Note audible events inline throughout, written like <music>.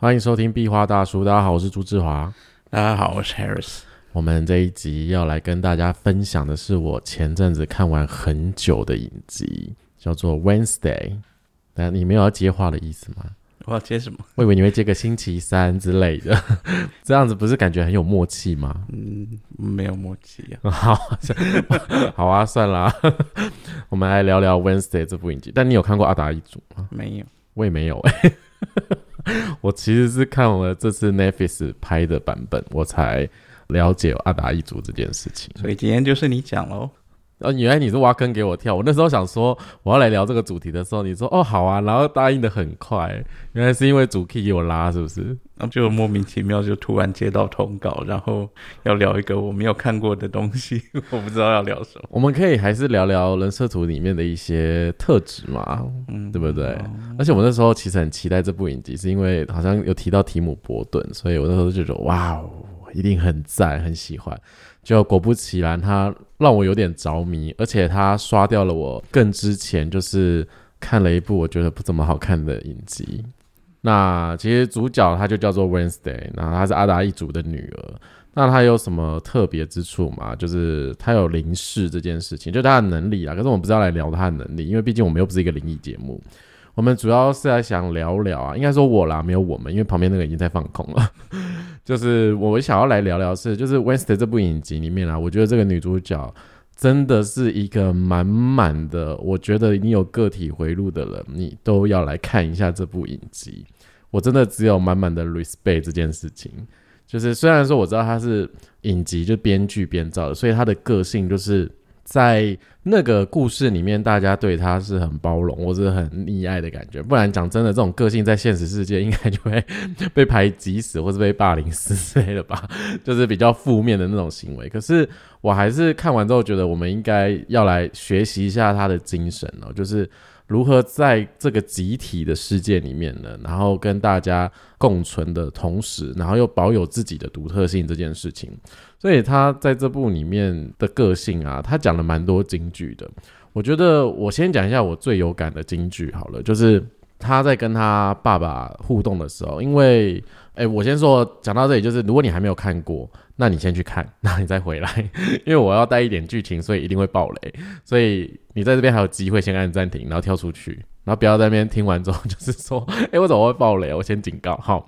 欢迎收听壁花大叔，大家好，我是朱志华。大家好，我是 Harris。我们这一集要来跟大家分享的是我前阵子看完很久的影集，叫做 Wednesday。那你没有要接话的意思吗？我要接什么？我以为你会接个星期三之类的，<laughs> 这样子不是感觉很有默契吗？嗯，没有默契啊。<laughs> 好，好啊，算了，<laughs> 我们来聊聊 Wednesday 这部影集。但你有看过《阿达一族》吗？没有，我也没有哎。<laughs> 我其实是看完了这次 Netflix 拍的版本，我才了解阿达一族这件事情。所以今天就是你讲喽。呃，原来你是挖坑给我跳。我那时候想说我要来聊这个主题的时候，你说哦好啊，然后答应的很快。原来是因为主 key 给我拉，是不是？然后就莫名其妙就突然接到通稿，然后要聊一个我没有看过的东西，<laughs> 我不知道要聊什么。我们可以还是聊聊人设图里面的一些特质嘛，嗯，对不对？而且我那时候其实很期待这部影集，是因为好像有提到提姆伯顿，所以我那时候就觉得哇哦，一定很赞，很喜欢。就果不其然，他让我有点着迷，而且他刷掉了我更之前就是看了一部我觉得不怎么好看的影集。那其实主角他就叫做 Wednesday，那他是阿达一族的女儿。那他有什么特别之处吗？就是他有灵视这件事情，就他的能力啊。可是我们不是要来聊他的能力，因为毕竟我们又不是一个灵异节目。我们主要是来想聊聊啊，应该说我啦，没有我们，因为旁边那个已经在放空了。<laughs> 就是我想要来聊聊是，就是《Wednesday》这部影集里面啊，我觉得这个女主角真的是一个满满的，我觉得你有个体回路的人，你都要来看一下这部影集。我真的只有满满的 respect 这件事情。就是虽然说我知道她是影集，就编剧编造的，所以她的个性就是。在那个故事里面，大家对他是很包容或者很溺爱的感觉。不然讲真的，这种个性在现实世界应该就会被排挤死，或是被霸凌死之类的吧，<laughs> 就是比较负面的那种行为。可是我还是看完之后觉得，我们应该要来学习一下他的精神哦，就是如何在这个集体的世界里面呢，然后跟大家共存的同时，然后又保有自己的独特性这件事情。所以他在这部里面的个性啊，他讲了蛮多金句的。我觉得我先讲一下我最有感的金句好了，就是他在跟他爸爸互动的时候，因为，哎，我先说讲到这里，就是如果你还没有看过，那你先去看，<laughs> 那你再回来，<laughs> 因为我要带一点剧情，所以一定会爆雷，所以你在这边还有机会先按暂停，然后跳出去，然后不要在那边听完之后就是说，<laughs> 哎，我怎么会爆雷？我先警告，好。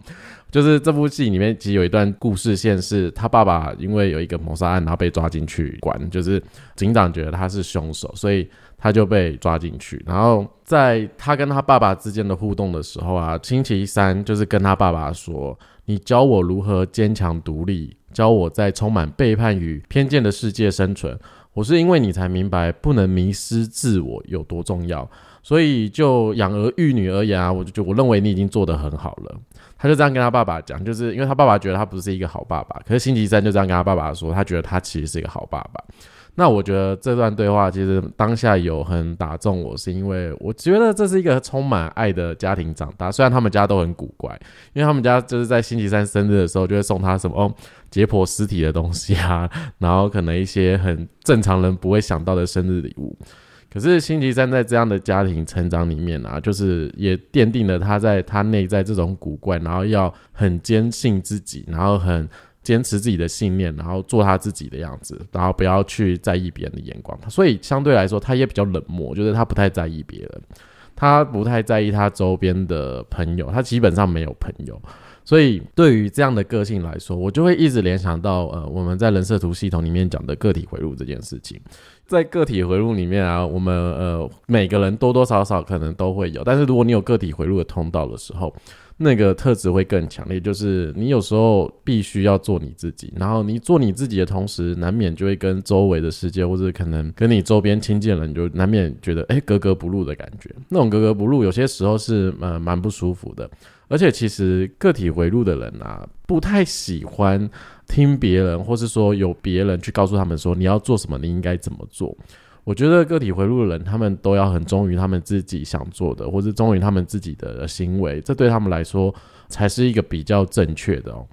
就是这部戏里面其实有一段故事线，是他爸爸因为有一个谋杀案，然后被抓进去关。就是警长觉得他是凶手，所以他就被抓进去。然后在他跟他爸爸之间的互动的时候啊，星期三就是跟他爸爸说：“你教我如何坚强独立，教我在充满背叛与偏见的世界生存。我是因为你才明白不能迷失自我有多重要。所以就养儿育女而言啊，我就就我认为你已经做得很好了。”他就这样跟他爸爸讲，就是因为他爸爸觉得他不是一个好爸爸，可是星期三就这样跟他爸爸说，他觉得他其实是一个好爸爸。那我觉得这段对话其实当下有很打中我，是因为我觉得这是一个充满爱的家庭长大。虽然他们家都很古怪，因为他们家就是在星期三生日的时候就会送他什么哦解剖尸体的东西啊，然后可能一些很正常人不会想到的生日礼物。<laughs> 可是星期三在这样的家庭成长里面啊，就是也奠定了他在他内在这种古怪，然后要很坚信自己，然后很坚持自己的信念，然后做他自己的样子，然后不要去在意别人的眼光。所以相对来说，他也比较冷漠，就是他不太在意别人，他不太在意他周边的朋友，他基本上没有朋友。所以对于这样的个性来说，我就会一直联想到呃，我们在人设图系统里面讲的个体回路这件事情。在个体回路里面啊，我们呃每个人多多少少可能都会有，但是如果你有个体回路的通道的时候，那个特质会更强烈。就是你有时候必须要做你自己，然后你做你自己的同时，难免就会跟周围的世界或者可能跟你周边亲近的人，就难免觉得哎格格不入的感觉。那种格格不入，有些时候是呃蛮不舒服的。而且其实个体回路的人啊，不太喜欢听别人，或是说有别人去告诉他们说你要做什么，你应该怎么做。我觉得个体回路的人，他们都要很忠于他们自己想做的，或是忠于他们自己的行为，这对他们来说才是一个比较正确的哦。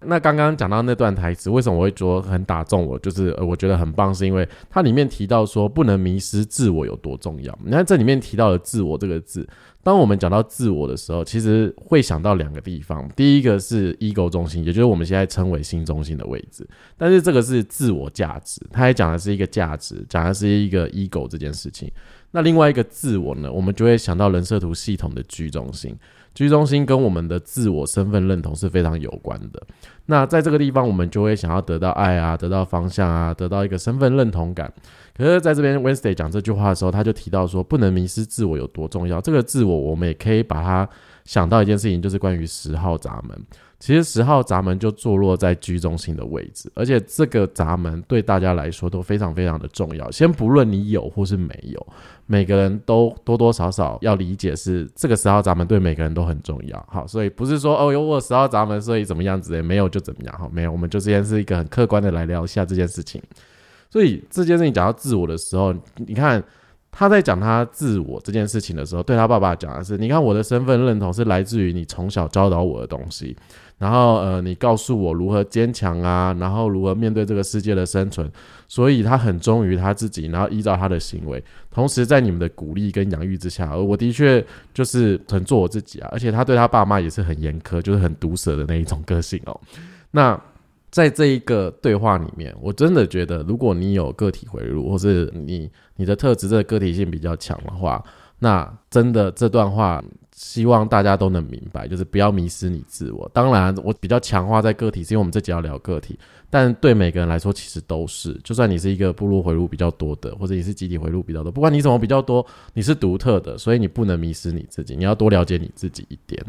那刚刚讲到那段台词，为什么我会说很打中我？就是我觉得很棒，是因为它里面提到说不能迷失自我有多重要。你看这里面提到的“自我”这个字，当我们讲到自我的时候，其实会想到两个地方。第一个是 ego 中心，也就是我们现在称为新中心的位置，但是这个是自我价值，它还讲的是一个价值，讲的是一个 ego 这件事情。那另外一个自我呢，我们就会想到人设图系统的居中心。居中心跟我们的自我身份认同是非常有关的。那在这个地方，我们就会想要得到爱啊，得到方向啊，得到一个身份认同感。可是在这边，Wednesday 讲这句话的时候，他就提到说，不能迷失自我有多重要。这个自我，我们也可以把它想到一件事情，就是关于十号闸门。其实十号闸门就坐落在居中心的位置，而且这个闸门对大家来说都非常非常的重要。先不论你有或是没有。每个人都多多少少要理解是这个十号闸门对每个人都很重要，好，所以不是说哦有我十号闸门，所以怎么样子也没有就怎么样，好，没有，我们就这件是一个很客观的来聊一下这件事情。所以这件事情讲到自我的时候，你看他在讲他自我这件事情的时候，对他爸爸讲的是，你看我的身份认同是来自于你从小教导我的东西。然后，呃，你告诉我如何坚强啊，然后如何面对这个世界的生存，所以他很忠于他自己，然后依照他的行为，同时在你们的鼓励跟养育之下，我的确就是很做我自己啊，而且他对他爸妈也是很严苛，就是很毒舌的那一种个性哦。那在这一个对话里面，我真的觉得，如果你有个体回路，或是你你的特质这个个体性比较强的话，那真的这段话。希望大家都能明白，就是不要迷失你自我。当然，我比较强化在个体，是因为我们这集要聊个体。但对每个人来说，其实都是。就算你是一个部落回路比较多的，或者你是集体回路比较多，不管你怎么比较多，你是独特的，所以你不能迷失你自己。你要多了解你自己一点。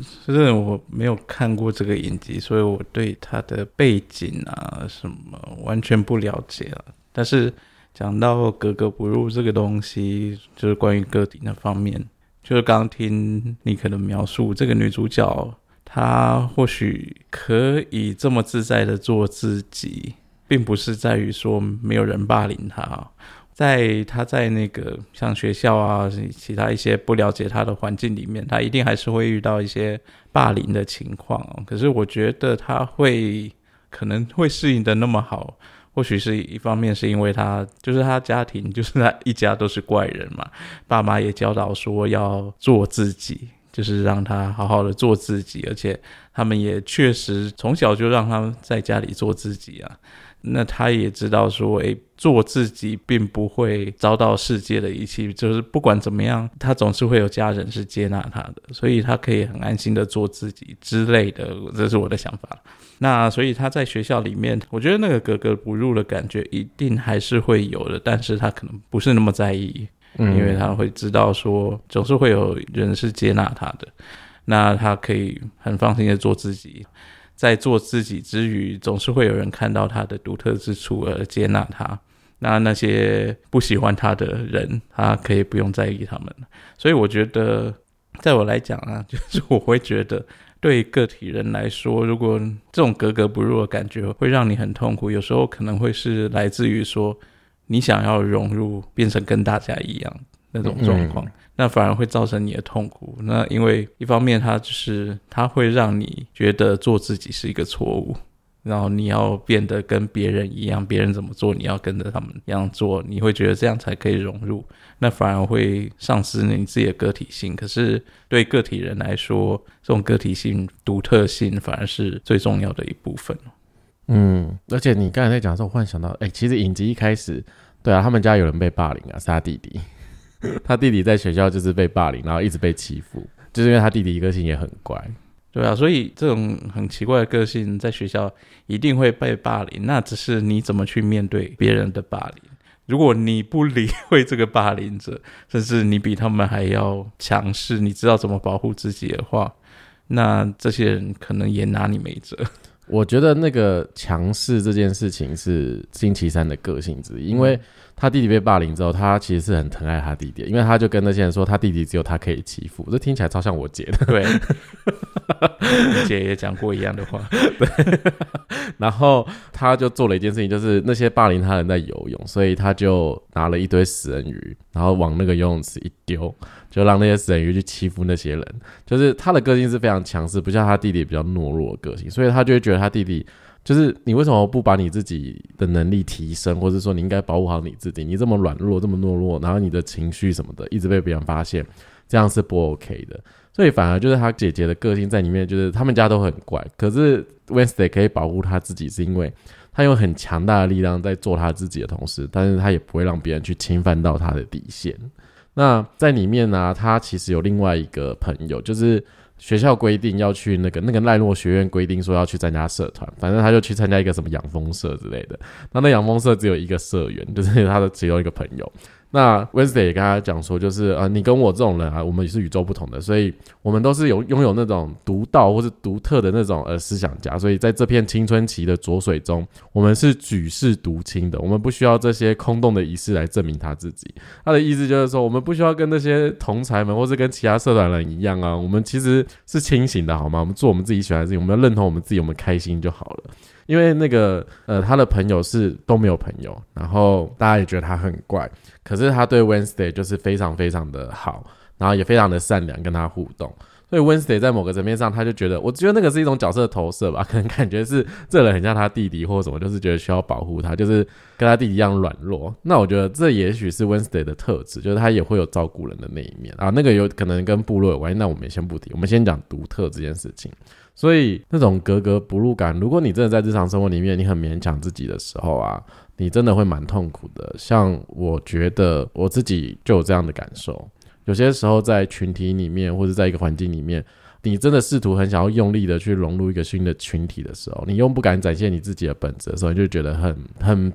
是我没有看过这个影集，所以我对他的背景啊什么完全不了解了。但是讲到格格不入这个东西，就是关于个体那方面。就是刚听你可能描述这个女主角，她或许可以这么自在的做自己，并不是在于说没有人霸凌她，在他在那个像学校啊，其他一些不了解他的环境里面，他一定还是会遇到一些霸凌的情况。可是我觉得他会可能会适应的那么好。或许是一方面，是因为他就是他家庭，就是他一家都是怪人嘛。爸妈也教导说要做自己，就是让他好好的做自己，而且他们也确实从小就让他在家里做自己啊。那他也知道说，诶，做自己并不会遭到世界的遗弃，就是不管怎么样，他总是会有家人是接纳他的，所以他可以很安心的做自己之类的。这是我的想法。那所以他在学校里面，我觉得那个格格不入的感觉一定还是会有的，但是他可能不是那么在意，因为他会知道说总是会有人是接纳他的，那他可以很放心的做自己，在做自己之余，总是会有人看到他的独特之处而接纳他。那那些不喜欢他的人，他可以不用在意他们。所以我觉得，在我来讲啊，<laughs> 就是我会觉得。对个体人来说，如果这种格格不入的感觉会让你很痛苦，有时候可能会是来自于说你想要融入，变成跟大家一样那种状况，那反而会造成你的痛苦。那因为一方面，它就是它会让你觉得做自己是一个错误。然后你要变得跟别人一样，别人怎么做，你要跟着他们一样做，你会觉得这样才可以融入，那反而会丧失你自己的个体性。可是对个体人来说，这种个体性、独特性反而是最重要的一部分。嗯，而且你刚才在讲的时候，我忽然想到，哎，其实影集一开始，对啊，他们家有人被霸凌啊，是他弟弟，<laughs> 他弟弟在学校就是被霸凌，然后一直被欺负，就是因为他弟弟个性也很乖。对啊，所以这种很奇怪的个性在学校一定会被霸凌，那只是你怎么去面对别人的霸凌。如果你不理会这个霸凌者，甚至你比他们还要强势，你知道怎么保护自己的话，那这些人可能也拿你没辙。我觉得那个强势这件事情是星期三的个性之一，因为他弟弟被霸凌之后，他其实是很疼爱他弟弟，因为他就跟那些人说，他弟弟只有他可以欺负，这听起来超像我姐的。对。<laughs> 姐也讲过一样的话。对，<laughs> 然后他就做了一件事情，就是那些霸凌他人在游泳，所以他就拿了一堆死人鱼，然后往那个游泳池一丢，就让那些死人鱼去欺负那些人。就是他的个性是非常强势，不像他弟弟比较懦弱的个性，所以他就会觉得他弟弟。就是你为什么不把你自己的能力提升，或者说你应该保护好你自己？你这么软弱，这么懦弱，然后你的情绪什么的一直被别人发现，这样是不 OK 的。所以反而就是他姐姐的个性在里面，就是他们家都很怪。可是 Wednesday 可以保护他自己，是因为他用很强大的力量在做他自己的同时，但是他也不会让别人去侵犯到他的底线。那在里面呢，他其实有另外一个朋友，就是。学校规定要去那个那个奈诺学院规定说要去参加社团，反正他就去参加一个什么养蜂社之类的。那那养蜂社只有一个社员，就是他的其中一个朋友。那 Wednesday 也跟他讲说，就是啊，你跟我这种人啊，我们也是与众不同的，所以我们都是有拥有那种独到或是独特的那种呃思想家，所以在这片青春期的浊水中，我们是举世独清的，我们不需要这些空洞的仪式来证明他自己。他的意思就是说，我们不需要跟那些同才们或是跟其他社团人一样啊，我们其实是清醒的，好吗？我们做我们自己喜欢的事情，我们要认同我们自己，我们开心就好了。因为那个呃，他的朋友是都没有朋友，然后大家也觉得他很怪。可是他对 Wednesday 就是非常非常的好，然后也非常的善良，跟他互动。所以 Wednesday 在某个层面上，他就觉得，我觉得那个是一种角色投射吧，<laughs> 可能感觉是这人很像他弟弟或者什么，就是觉得需要保护他，就是跟他弟弟一样软弱。那我觉得这也许是 Wednesday 的特质，就是他也会有照顾人的那一面啊。那个有可能跟部落有关系，那我们先不提，我们先讲独特这件事情。所以那种格格不入感，如果你真的在日常生活里面，你很勉强自己的时候啊。你真的会蛮痛苦的，像我觉得我自己就有这样的感受。有些时候在群体里面，或者在一个环境里面，你真的试图很想要用力的去融入一个新的群体的时候，你又不敢展现你自己的本质的时候，你就觉得很很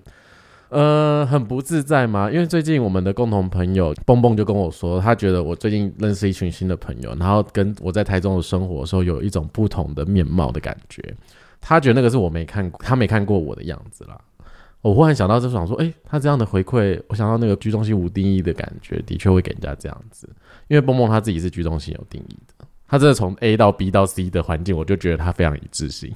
呃很不自在吗？因为最近我们的共同朋友蹦蹦就跟我说，他觉得我最近认识一群新的朋友，然后跟我在台中的生活的时候有一种不同的面貌的感觉。他觉得那个是我没看过，他没看过我的样子啦。我忽然想到，就想说，哎，他这样的回馈，我想到那个居中心无定义的感觉，的确会给人家这样子。因为蹦蹦他自己是居中心有定义的，他真的从 A 到 B 到 C 的环境，我就觉得他非常一致性。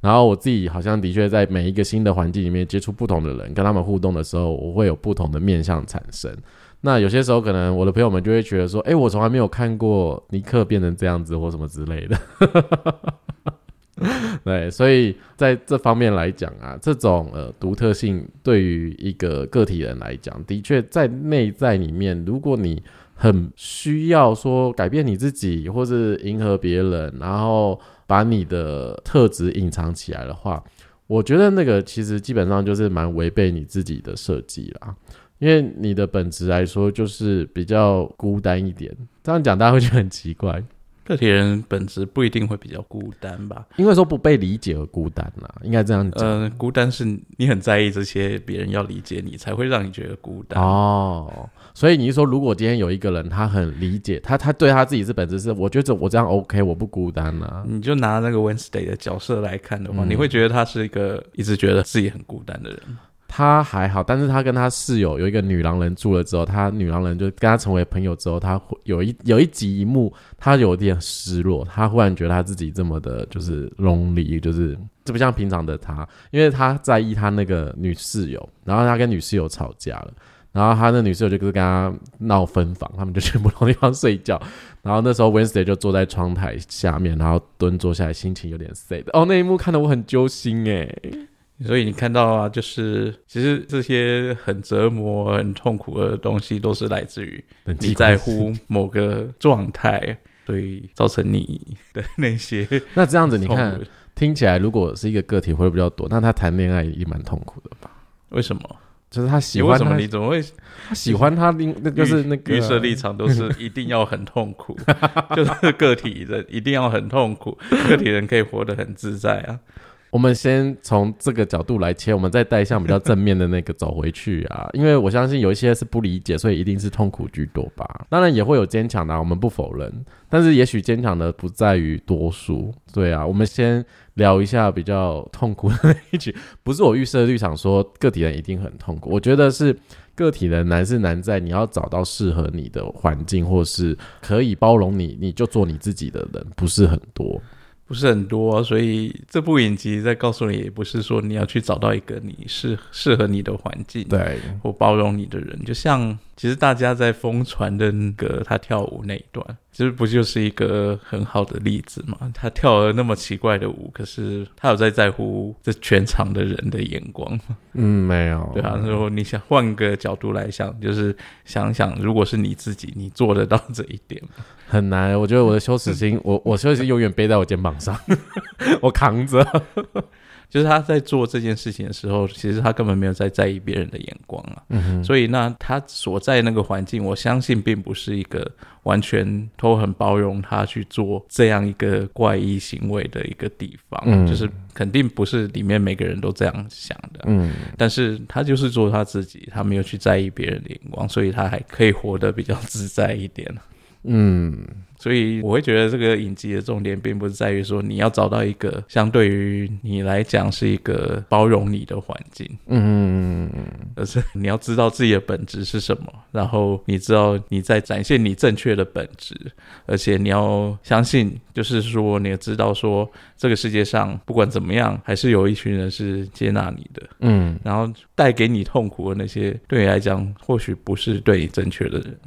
然后我自己好像的确在每一个新的环境里面接触不同的人，跟他们互动的时候，我会有不同的面相产生。那有些时候，可能我的朋友们就会觉得说，哎，我从来没有看过尼克变成这样子，或什么之类的。<laughs> 对，所以在这方面来讲啊，这种呃独特性对于一个个体人来讲，的确在内在里面，如果你很需要说改变你自己，或是迎合别人，然后把你的特质隐藏起来的话，我觉得那个其实基本上就是蛮违背你自己的设计啦。因为你的本质来说就是比较孤单一点，这样讲大家会觉得很奇怪。个体人本质不一定会比较孤单吧？因为说不被理解而孤单啦，应该这样讲。呃，孤单是你很在意这些别人要理解你，才会让你觉得孤单哦。所以你是说，如果今天有一个人他很理解他，他对他自己是本质是，我觉得我这样 OK，我不孤单啊。你就拿那个 Wednesday 的角色来看的话，你会觉得他是一个一直觉得自己很孤单的人。他还好，但是他跟他室友有一个女狼人住了之后，他女狼人就跟他成为朋友之后，他有一有一集一幕，他有点失落，他忽然觉得他自己这么的，就是 lonely，就是这不像平常的他，因为他在意他那个女室友，然后他跟女室友吵架了，然后他那女室友就是跟他闹分房，他们就去不同地方睡觉，然后那时候 Wednesday 就坐在窗台下面，然后蹲坐下来，心情有点 sad，哦，那一幕看得我很揪心诶。所以你看到啊，就是其实这些很折磨、很痛苦的东西，都是来自于你在乎某个状态，所以造成你的那些。<laughs> 那这样子，你看听起来，如果是一个个体会比较多，那他谈恋爱也蛮痛苦的吧？为什么？就是他喜欢他，你怎么会他喜欢他？那就是那个预设立场都是 <laughs> 一定要很痛苦，就是个体人一定要很痛苦，个体人可以活得很自在啊。我们先从这个角度来切，我们再带向比较正面的那个走回去啊。<laughs> 因为我相信有一些是不理解，所以一定是痛苦居多吧。当然也会有坚强的，我们不否认。但是也许坚强的不在于多数。对啊，我们先聊一下比较痛苦的那一句。<laughs> 不是我预设立场说个体人一定很痛苦，我觉得是个体人难是难在你要找到适合你的环境，或是可以包容你，你就做你自己的人，不是很多。不是很多，所以这部影集在告诉你，也不是说你要去找到一个你适适合你的环境，对，或包容你的人。就像其实大家在疯传的那个他跳舞那一段，其实不就是一个很好的例子嘛？他跳了那么奇怪的舞，可是他有在在乎这全场的人的眼光吗？嗯，没有。对啊，如果你想换个角度来想，就是想想，如果是你自己，你做得到这一点吗？很难，我觉得我的羞耻心，<laughs> 我我羞耻心永远背在我肩膀上，<laughs> 我扛着。就是他在做这件事情的时候，其实他根本没有在在意别人的眼光啊。嗯所以那他所在那个环境，我相信并不是一个完全都很包容他去做这样一个怪异行为的一个地方。嗯。就是肯定不是里面每个人都这样想的。嗯。但是他就是做他自己，他没有去在意别人的眼光，所以他还可以活得比较自在一点。嗯，所以我会觉得这个影集的重点并不是在于说你要找到一个相对于你来讲是一个包容你的环境，嗯嗯嗯，而是你要知道自己的本质是什么，然后你知道你在展现你正确的本质，而且你要相信，就是说你要知道说这个世界上不管怎么样，还是有一群人是接纳你的，嗯，然后带给你痛苦的那些，对你来讲或许不是对你正确的人。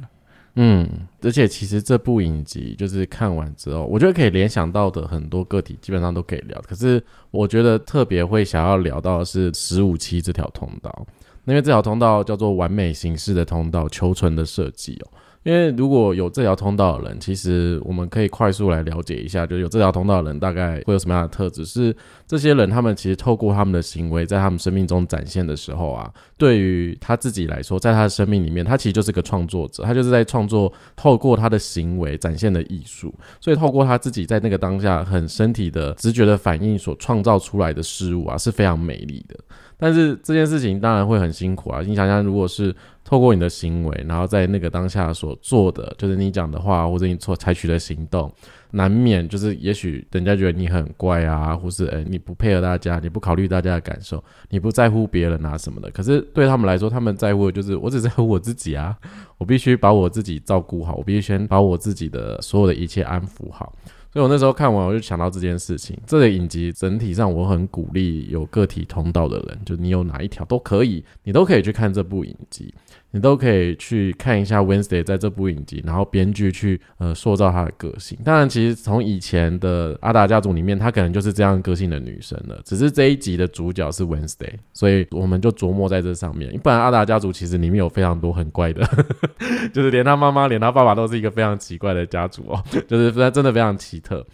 嗯，而且其实这部影集就是看完之后，我觉得可以联想到的很多个体基本上都可以聊。可是我觉得特别会想要聊到的是十五期这条通道，因为这条通道叫做完美形式的通道，求存的设计哦。因为如果有这条通道的人，其实我们可以快速来了解一下，就是有这条通道的人大概会有什么样的特质？是这些人他们其实透过他们的行为，在他们生命中展现的时候啊，对于他自己来说，在他的生命里面，他其实就是个创作者，他就是在创作，透过他的行为展现的艺术。所以透过他自己在那个当下很身体的直觉的反应所创造出来的事物啊，是非常美丽的。但是这件事情当然会很辛苦啊！你想想，如果是透过你的行为，然后在那个当下所做的，就是你讲的话或者你所采取的行动，难免就是也许人家觉得你很怪啊，或是诶你不配合大家，你不考虑大家的感受，你不在乎别人啊什么的。可是对他们来说，他们在乎的就是我只在乎我自己啊！<laughs> 我必须把我自己照顾好，我必须先把我自己的所有的一切安抚好。所以我那时候看完，我就想到这件事情。这个影集整体上，我很鼓励有个体通道的人，就你有哪一条都可以，你都可以去看这部影集。你都可以去看一下 Wednesday 在这部影集，然后编剧去呃塑造她的个性。当然，其实从以前的阿达家族里面，她可能就是这样个性的女生了。只是这一集的主角是 Wednesday，所以我们就琢磨在这上面。不然阿达家族其实里面有非常多很怪的，<laughs> 就是连他妈妈、连他爸爸都是一个非常奇怪的家族哦，就是真的非常奇特。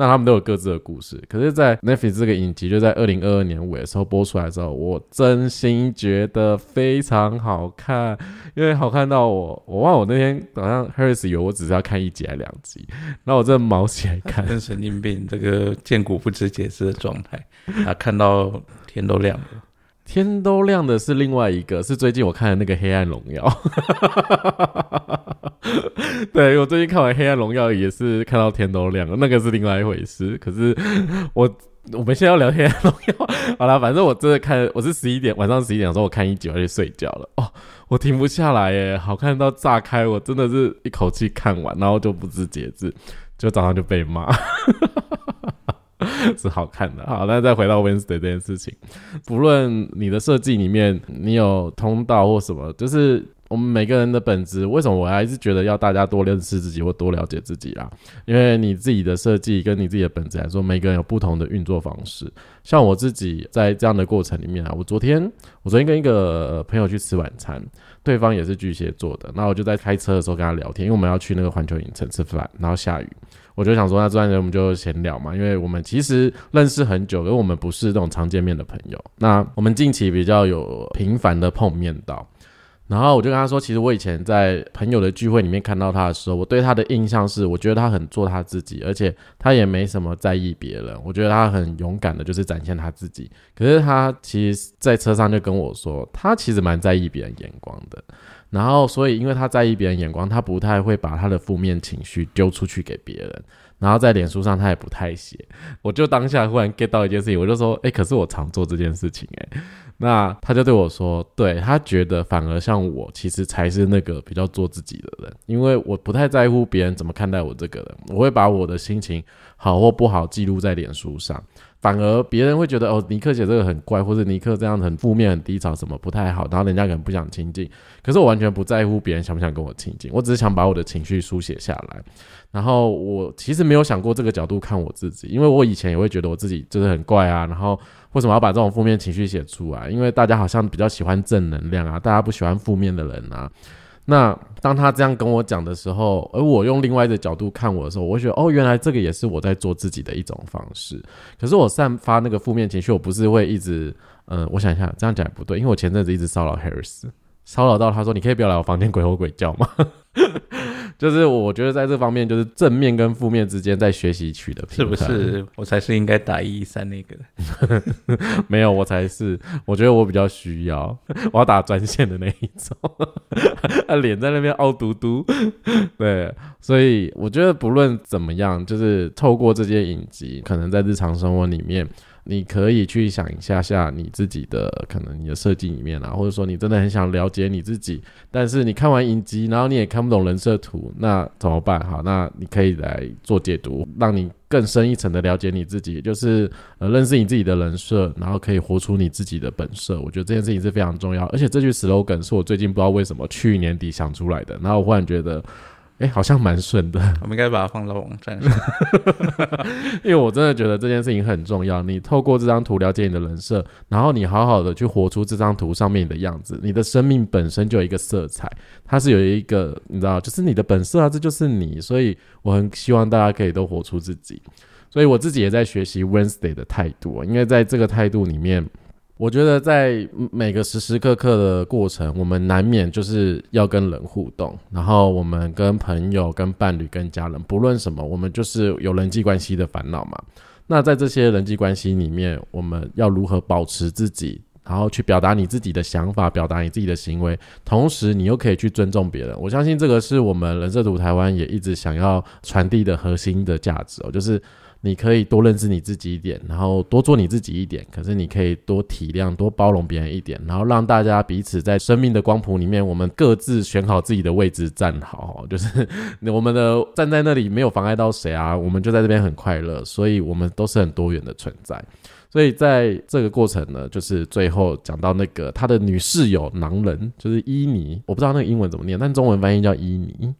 那他们都有各自的故事，可是，在 Netflix 这个影集就在二零二二年尾的时候播出来之后，我真心觉得非常好看，因为好看到我，我忘我那天早上 Harris 有我只是要看一集还两集，然后我真的毛起来看，神经病这个见骨不知节制的状态，啊，看到天都亮了。天都亮的是另外一个，是最近我看的那个《黑暗荣耀》。<laughs> 对我最近看完《黑暗荣耀》也是看到天都亮了，那个是另外一回事。可是我我们现在要聊《黑暗荣耀》，好了，反正我真的看，我是十一点晚上十一点的时候我看一集我就睡觉了。哦，我停不下来耶，好看到炸开，我真的是一口气看完，然后就不知节制，就早上就被骂。<laughs> 是好看的，好，那再回到 Wednesday 这件事情，不论你的设计里面你有通道或什么，就是我们每个人的本质，为什么我还是觉得要大家多认识自己或多了解自己啦？因为你自己的设计跟你自己的本质来说，每个人有不同的运作方式。像我自己在这样的过程里面啊，我昨天我昨天跟一个朋友去吃晚餐，对方也是巨蟹座的，那我就在开车的时候跟他聊天，因为我们要去那个环球影城吃饭，然后下雨。我就想说，那这段时间我们就闲聊嘛，因为我们其实认识很久，因为我们不是这种常见面的朋友。那我们近期比较有频繁的碰面到，然后我就跟他说，其实我以前在朋友的聚会里面看到他的时候，我对他的印象是，我觉得他很做他自己，而且他也没什么在意别人。我觉得他很勇敢的，就是展现他自己。可是他其实，在车上就跟我说，他其实蛮在意别人眼光的。然后，所以因为他在意别人眼光，他不太会把他的负面情绪丢出去给别人。然后在脸书上他也不太写。我就当下忽然 get 到一件事情，我就说，哎，可是我常做这件事情，哎。那他就对我说：“对他觉得反而像我，其实才是那个比较做自己的人，因为我不太在乎别人怎么看待我这个人，我会把我的心情好或不好记录在脸书上。反而别人会觉得哦，尼克写这个很怪，或者尼克这样子很负面、很低潮，什么不太好，然后人家可能不想亲近。可是我完全不在乎别人想不想跟我亲近，我只是想把我的情绪书写下来。然后我其实没有想过这个角度看我自己，因为我以前也会觉得我自己就是很怪啊，然后。”为什么要把这种负面情绪写出来？因为大家好像比较喜欢正能量啊，大家不喜欢负面的人啊。那当他这样跟我讲的时候，而我用另外一个角度看我的时候，我觉得哦，原来这个也是我在做自己的一种方式。可是我散发那个负面情绪，我不是会一直，嗯，我想一下，这样讲也不对，因为我前阵子一直骚扰 Harris，骚扰到他说：“你可以不要来我房间鬼吼鬼叫吗？” <laughs> 就是我觉得在这方面，就是正面跟负面之间在学习取的平衡。是不是？我才是应该打一一三那个。<laughs> 没有，我才是。我觉得我比较需要，我要打专线的那一种。<laughs> 他脸在那边凹嘟嘟。对，所以我觉得不论怎么样，就是透过这些影集，可能在日常生活里面。你可以去想一下下你自己的可能你的设计里面啊，或者说你真的很想了解你自己，但是你看完影集，然后你也看不懂人设图，那怎么办？好，那你可以来做解读，让你更深一层的了解你自己，就是呃认识你自己的人设，然后可以活出你自己的本色。我觉得这件事情是非常重要，而且这句 slogan 是我最近不知道为什么去年底想出来的，然后我忽然觉得。哎，好像蛮顺的。我们应该把它放到网站上，<laughs> 因为我真的觉得这件事情很重要。你透过这张图了解你的人设，然后你好好的去活出这张图上面的样子，你的生命本身就有一个色彩，它是有一个你知道，就是你的本色啊，这就是你。所以我很希望大家可以都活出自己。所以我自己也在学习 Wednesday 的态度，因为在这个态度里面。我觉得在每个时时刻刻的过程，我们难免就是要跟人互动，然后我们跟朋友、跟伴侣、跟家人，不论什么，我们就是有人际关系的烦恼嘛。那在这些人际关系里面，我们要如何保持自己，然后去表达你自己的想法，表达你自己的行为，同时你又可以去尊重别人。我相信这个是我们人设图台湾也一直想要传递的核心的价值哦，就是。你可以多认识你自己一点，然后多做你自己一点。可是你可以多体谅、多包容别人一点，然后让大家彼此在生命的光谱里面，我们各自选好自己的位置站好。就是我们的站在那里没有妨碍到谁啊，我们就在这边很快乐。所以我们都是很多元的存在。所以在这个过程呢，就是最后讲到那个他的女室友狼人，就是伊尼，我不知道那个英文怎么念，但中文翻译叫伊尼。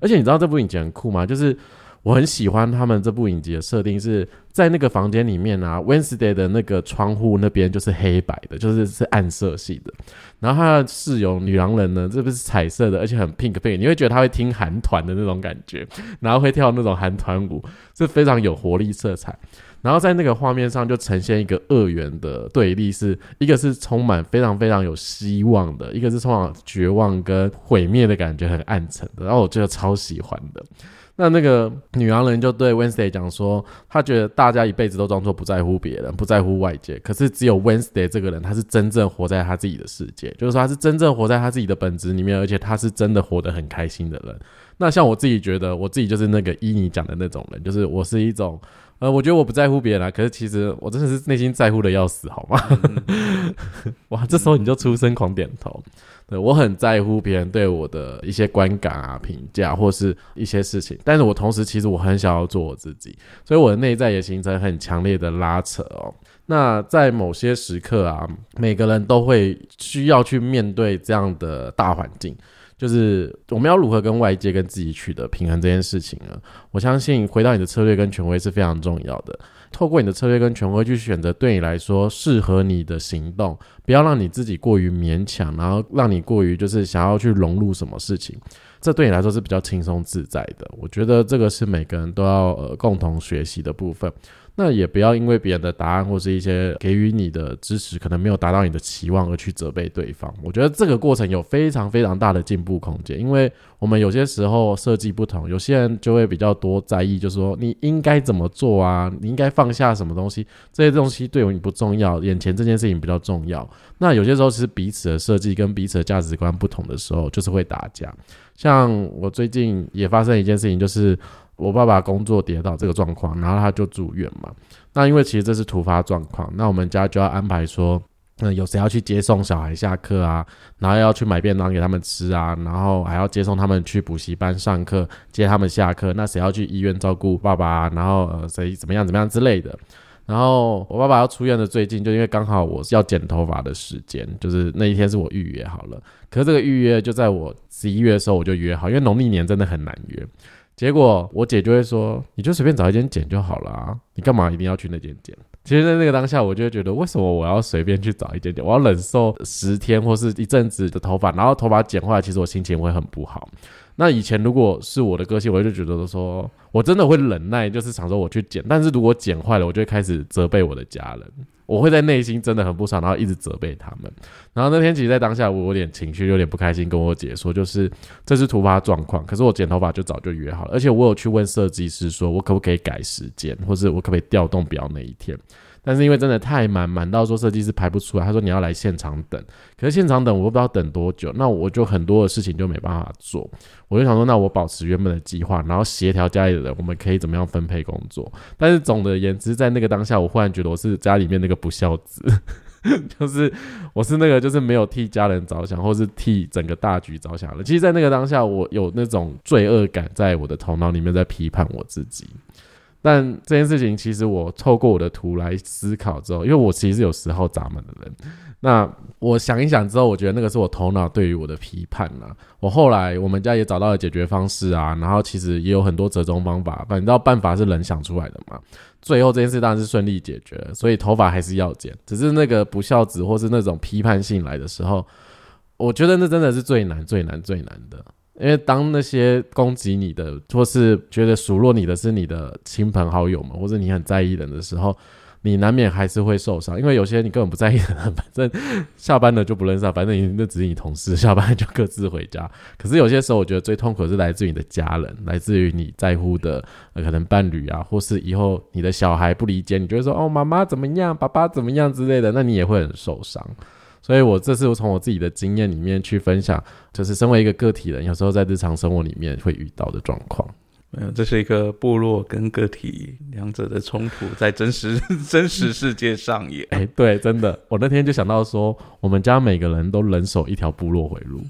而且你知道这部影集很酷吗？就是。我很喜欢他们这部影集的设定，是在那个房间里面啊，Wednesday 的那个窗户那边就是黑白的，就是是暗色系的。然后他的室友女狼人呢，这不是彩色的，而且很 pink pink，你会觉得他会听韩团的那种感觉，然后会跳那种韩团舞，是非常有活力色彩。然后在那个画面上就呈现一个二元的对立，是一个是充满非常非常有希望的，一个是充满绝望跟毁灭的感觉，很暗沉的。然后我觉得超喜欢的。那那个女洋人就对 Wednesday 讲说，她觉得大家一辈子都装作不在乎别人，不在乎外界，可是只有 Wednesday 这个人，他是真正活在他自己的世界，就是说他是真正活在他自己的本质里面，而且他是真的活得很开心的人。那像我自己觉得，我自己就是那个依你讲的那种人，就是我是一种，呃，我觉得我不在乎别人啊，可是其实我真的是内心在乎的要死，好吗？<laughs> 哇，这时候你就出声狂点头。对我很在乎别人对我的一些观感啊、评价，或是一些事情，但是我同时其实我很想要做我自己，所以我的内在也形成很强烈的拉扯哦。那在某些时刻啊，每个人都会需要去面对这样的大环境，就是我们要如何跟外界跟自己取得平衡这件事情呢？我相信回到你的策略跟权威是非常重要的。透过你的策略跟权威去选择对你来说适合你的行动，不要让你自己过于勉强，然后让你过于就是想要去融入什么事情。这对你来说是比较轻松自在的。我觉得这个是每个人都要呃共同学习的部分。那也不要因为别人的答案或是一些给予你的支持，可能没有达到你的期望而去责备对方。我觉得这个过程有非常非常大的进步空间，因为我们有些时候设计不同，有些人就会比较多在意，就是说你应该怎么做啊？你应该放下什么东西？这些东西对于你不重要，眼前这件事情比较重要。那有些时候其实彼此的设计跟彼此的价值观不同的时候，就是会打架。像我最近也发生一件事情，就是。我爸爸工作跌倒这个状况，然后他就住院嘛。那因为其实这是突发状况，那我们家就要安排说，嗯，有谁要去接送小孩下课啊，然后要去买便当给他们吃啊，然后还要接送他们去补习班上课，接他们下课。那谁要去医院照顾爸爸？然后呃，谁怎么样怎么样之类的。然后我爸爸要出院的最近，就因为刚好我要剪头发的时间，就是那一天是我预约好了。可是这个预约就在我十一月的时候我就约好，因为农历年真的很难约。结果我姐就会说：“你就随便找一间剪就好了啊，你干嘛一定要去那间剪？”其实，在那个当下，我就会觉得，为什么我要随便去找一间剪？我要忍受十天或是一阵子的头发，然后头发剪坏，其实我心情会很不好。那以前如果是我的个性，我就觉得说，我真的会忍耐，就是想说我去剪。但是如果剪坏了，我就会开始责备我的家人。我会在内心真的很不爽，然后一直责备他们。然后那天其实，在当下我有点情绪，有点不开心，跟我姐说，就是这是突发状况。可是我剪头发就早就约好了，而且我有去问设计师，说我可不可以改时间，或者我可不可以调动表那一天。但是因为真的太满，满到说设计师排不出来。他说你要来现场等，可是现场等我不知道等多久，那我就很多的事情就没办法做。我就想说，那我保持原本的计划，然后协调家里的人，我们可以怎么样分配工作？但是总的言之，在那个当下，我忽然觉得我是家里面那个不孝子，<laughs> 就是我是那个就是没有替家人着想，或是替整个大局着想了。其实，在那个当下，我有那种罪恶感在我的头脑里面在批判我自己。但这件事情，其实我透过我的图来思考之后，因为我其实是有十号闸门的人，那我想一想之后，我觉得那个是我头脑对于我的批判呐。我后来我们家也找到了解决方式啊，然后其实也有很多折中方法，反正办法是人想出来的嘛。最后这件事当然是顺利解决，所以头发还是要剪，只是那个不孝子或是那种批判性来的时候，我觉得那真的是最难、最难、最难的。因为当那些攻击你的，或是觉得数落你的是你的亲朋好友们，或者你很在意人的时候，你难免还是会受伤。因为有些你根本不在意的人，反正下班了就不认识，反正你那只是你同事，下班就各自回家。可是有些时候，我觉得最痛苦的是来自于你的家人，来自于你在乎的可能伴侣啊，或是以后你的小孩不理解，你就会说哦，妈妈怎么样，爸爸怎么样之类的，那你也会很受伤。所以，我这次我从我自己的经验里面去分享，就是身为一个个体人，有时候在日常生活里面会遇到的状况。没有，这是一个部落跟个体两者的冲突，在真实真实世界上演。哎，对，真的，我那天就想到说，我们家每个人都人手一条部落回路。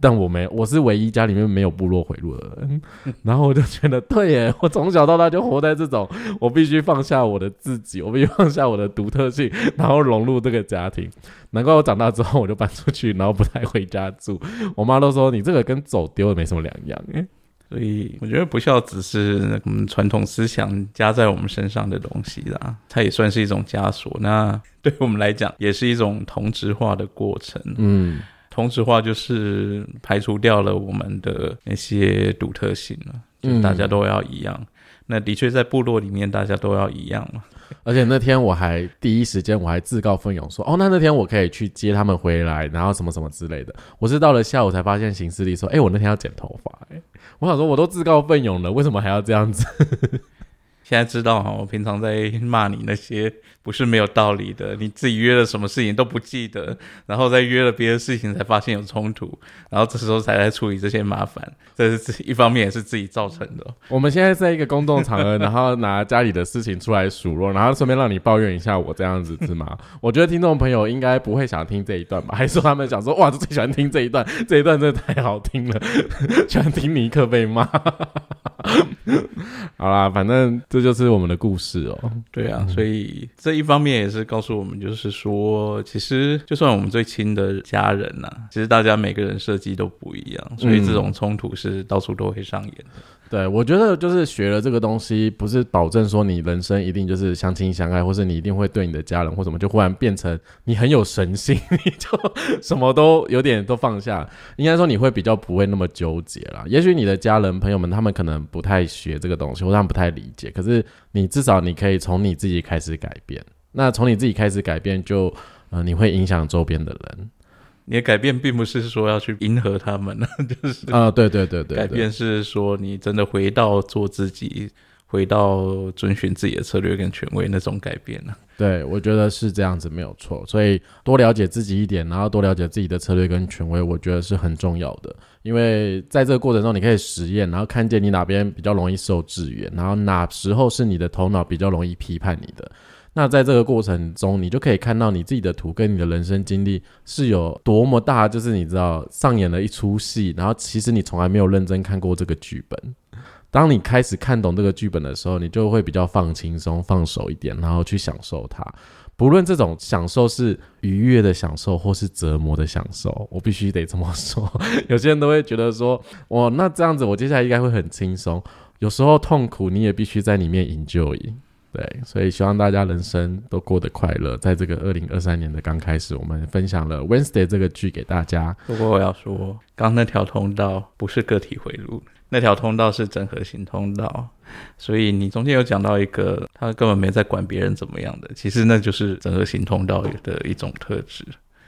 但我没，我是唯一家里面没有部落回路的人，然后我就觉得，对耶，<laughs> 我从小到大就活在这种，我必须放下我的自己，我必须放下我的独特性，<laughs> 然后融入这个家庭。难怪我长大之后我就搬出去，然后不太回家住。我妈都说你这个跟走丢了没什么两样。所以我觉得不孝子是我们传统思想加在我们身上的东西啦，它也算是一种枷锁。那对我们来讲，也是一种同质化的过程。嗯。同质化就是排除掉了我们的那些独特性了，就大家都要一样。那的确在部落里面，大家都要一样嘛。而且那天我还第一时间我还自告奋勇说，哦，那那天我可以去接他们回来，然后什么什么之类的。我是到了下午才发现行事历说，哎，我那天要剪头发。哎，<laughs> 我想说我都自告奋勇了，为什么还要这样子？现在知道哈，我平常在骂你那些不是没有道理的，你自己约了什么事情都不记得，然后再约了别的事情才发现有冲突，然后这时候才来处理这些麻烦，这是一方面也是自己造成的。我们现在在一个公众场合，然后拿家里的事情出来数落，然后顺便让你抱怨一下我这样子是吗？<laughs> 我觉得听众朋友应该不会想听这一段吧？还是说他们想说哇，最喜欢听这一段，<laughs> 这一段真的太好听了，<laughs> 喜欢听尼克被骂。好啦，反正这就是我们的故事哦。对啊，所以这一方面也是告诉我们，就是说，其实就算我们最亲的家人呐，其实大家每个人设计都不一样，所以这种冲突是到处都会上演。对，我觉得就是学了这个东西，不是保证说你人生一定就是相亲相爱，或是你一定会对你的家人或什么就忽然变成你很有神性，你就什么都有点都放下。应该说你会比较不会那么纠结啦。<laughs> 也许你的家人朋友们他们可能不太学这个东西，或他们不太理解。可是你至少你可以从你自己开始改变。那从你自己开始改变，就呃你会影响周边的人。你的改变并不是说要去迎合他们，<laughs> 就是啊，对对对对，改变是说你真的回到做自己，回到遵循自己的策略跟权威那种改变呢？对，我觉得是这样子没有错。所以多了解自己一点，然后多了解自己的策略跟权威，我觉得是很重要的。因为在这个过程中，你可以实验，然后看见你哪边比较容易受制约，然后哪时候是你的头脑比较容易批判你的。那在这个过程中，你就可以看到你自己的图跟你的人生经历是有多么大，就是你知道上演了一出戏，然后其实你从来没有认真看过这个剧本。当你开始看懂这个剧本的时候，你就会比较放轻松、放手一点，然后去享受它。不论这种享受是愉悦的享受，或是折磨的享受，我必须得这么说。有些人都会觉得说，哇，那这样子我接下来应该会很轻松。有时候痛苦，你也必须在里面营救。对，所以希望大家人生都过得快乐。在这个二零二三年的刚开始，我们分享了《Wednesday》这个剧给大家。不过我要说，刚那条通道不是个体回路，那条通道是整合型通道。所以你中间有讲到一个，他根本没在管别人怎么样的，其实那就是整合型通道的一种特质。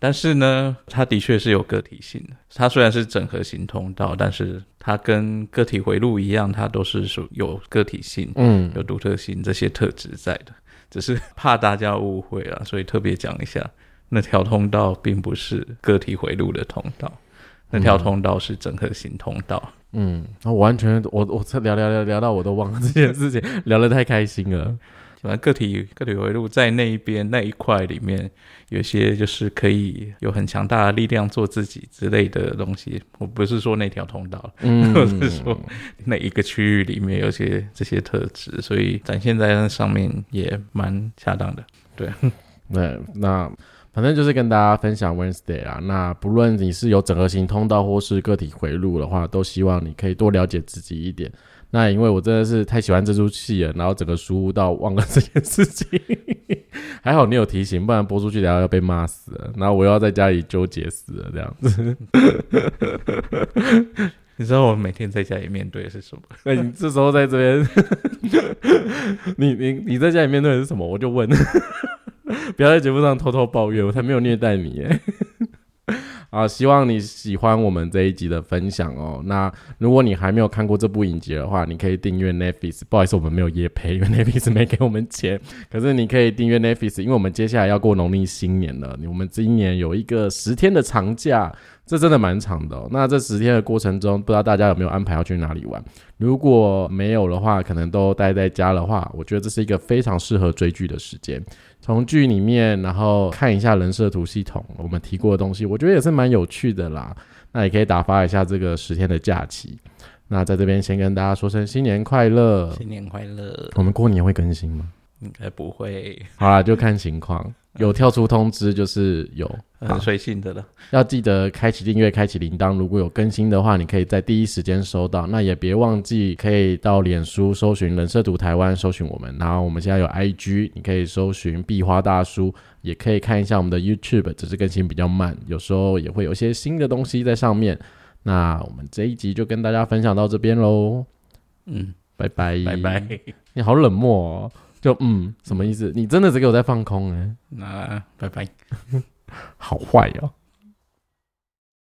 但是呢，它的确是有个体性的。它虽然是整合型通道，但是它跟个体回路一样，它都是属有个体性，嗯，有独特性这些特质在的。只是怕大家误会了，所以特别讲一下，那条通道并不是个体回路的通道，那条通道是整合型通道。嗯，我完全，我我聊聊聊聊到我都忘了这件事情，聊得太开心了。反正个体个体回路在那一边那一块里面，有些就是可以有很强大的力量做自己之类的东西。我不是说那条通道，嗯，我是说那一个区域里面有些这些特质，所以展现在那上面也蛮恰当的。对，<laughs> 对，那反正就是跟大家分享 Wednesday 啊。那不论你是有整合型通道或是个体回路的话，都希望你可以多了解自己一点。那因为我真的是太喜欢这出戏了，然后整个疏忽到忘了 <laughs> 这件事情。还好你有提醒，不然播出去然后要被骂死了，然后我又要在家里纠结死了这样子。你知道我每天在家里面对的是什么？那 <laughs> 你这时候在这边，你你你在家里面对的是什么？我就问，<laughs> 不要在节目上偷偷抱怨，我才没有虐待你耶。啊，希望你喜欢我们这一集的分享哦。那如果你还没有看过这部影集的话，你可以订阅 Netflix。不好意思，我们没有夜配，因为 Netflix 没给我们钱。可是你可以订阅 Netflix，因为我们接下来要过农历新年了。我们今年有一个十天的长假，这真的蛮长的。哦那这十天的过程中，不知道大家有没有安排要去哪里玩？如果没有的话，可能都待在家的话，我觉得这是一个非常适合追剧的时间。从剧里面，然后看一下人设图系统，我们提过的东西，我觉得也是蛮有趣的啦。那也可以打发一下这个十天的假期。那在这边先跟大家说声新年快乐，新年快乐。我们过年会更新吗？应该不会。好啦，就看情况。有跳出通知就是有，很随性的了。要记得开启订阅，开启铃铛。如果有更新的话，你可以在第一时间收到。那也别忘记可以到脸书搜寻“人设图台湾”，搜寻我们。然后我们现在有 IG，你可以搜寻“壁花大叔”，也可以看一下我们的 YouTube，只是更新比较慢，有时候也会有一些新的东西在上面。那我们这一集就跟大家分享到这边喽。嗯，拜拜，拜拜。<laughs> 你好冷漠哦。就嗯，什么意思？你真的只给我在放空哎？那拜拜，<laughs> 好坏哦。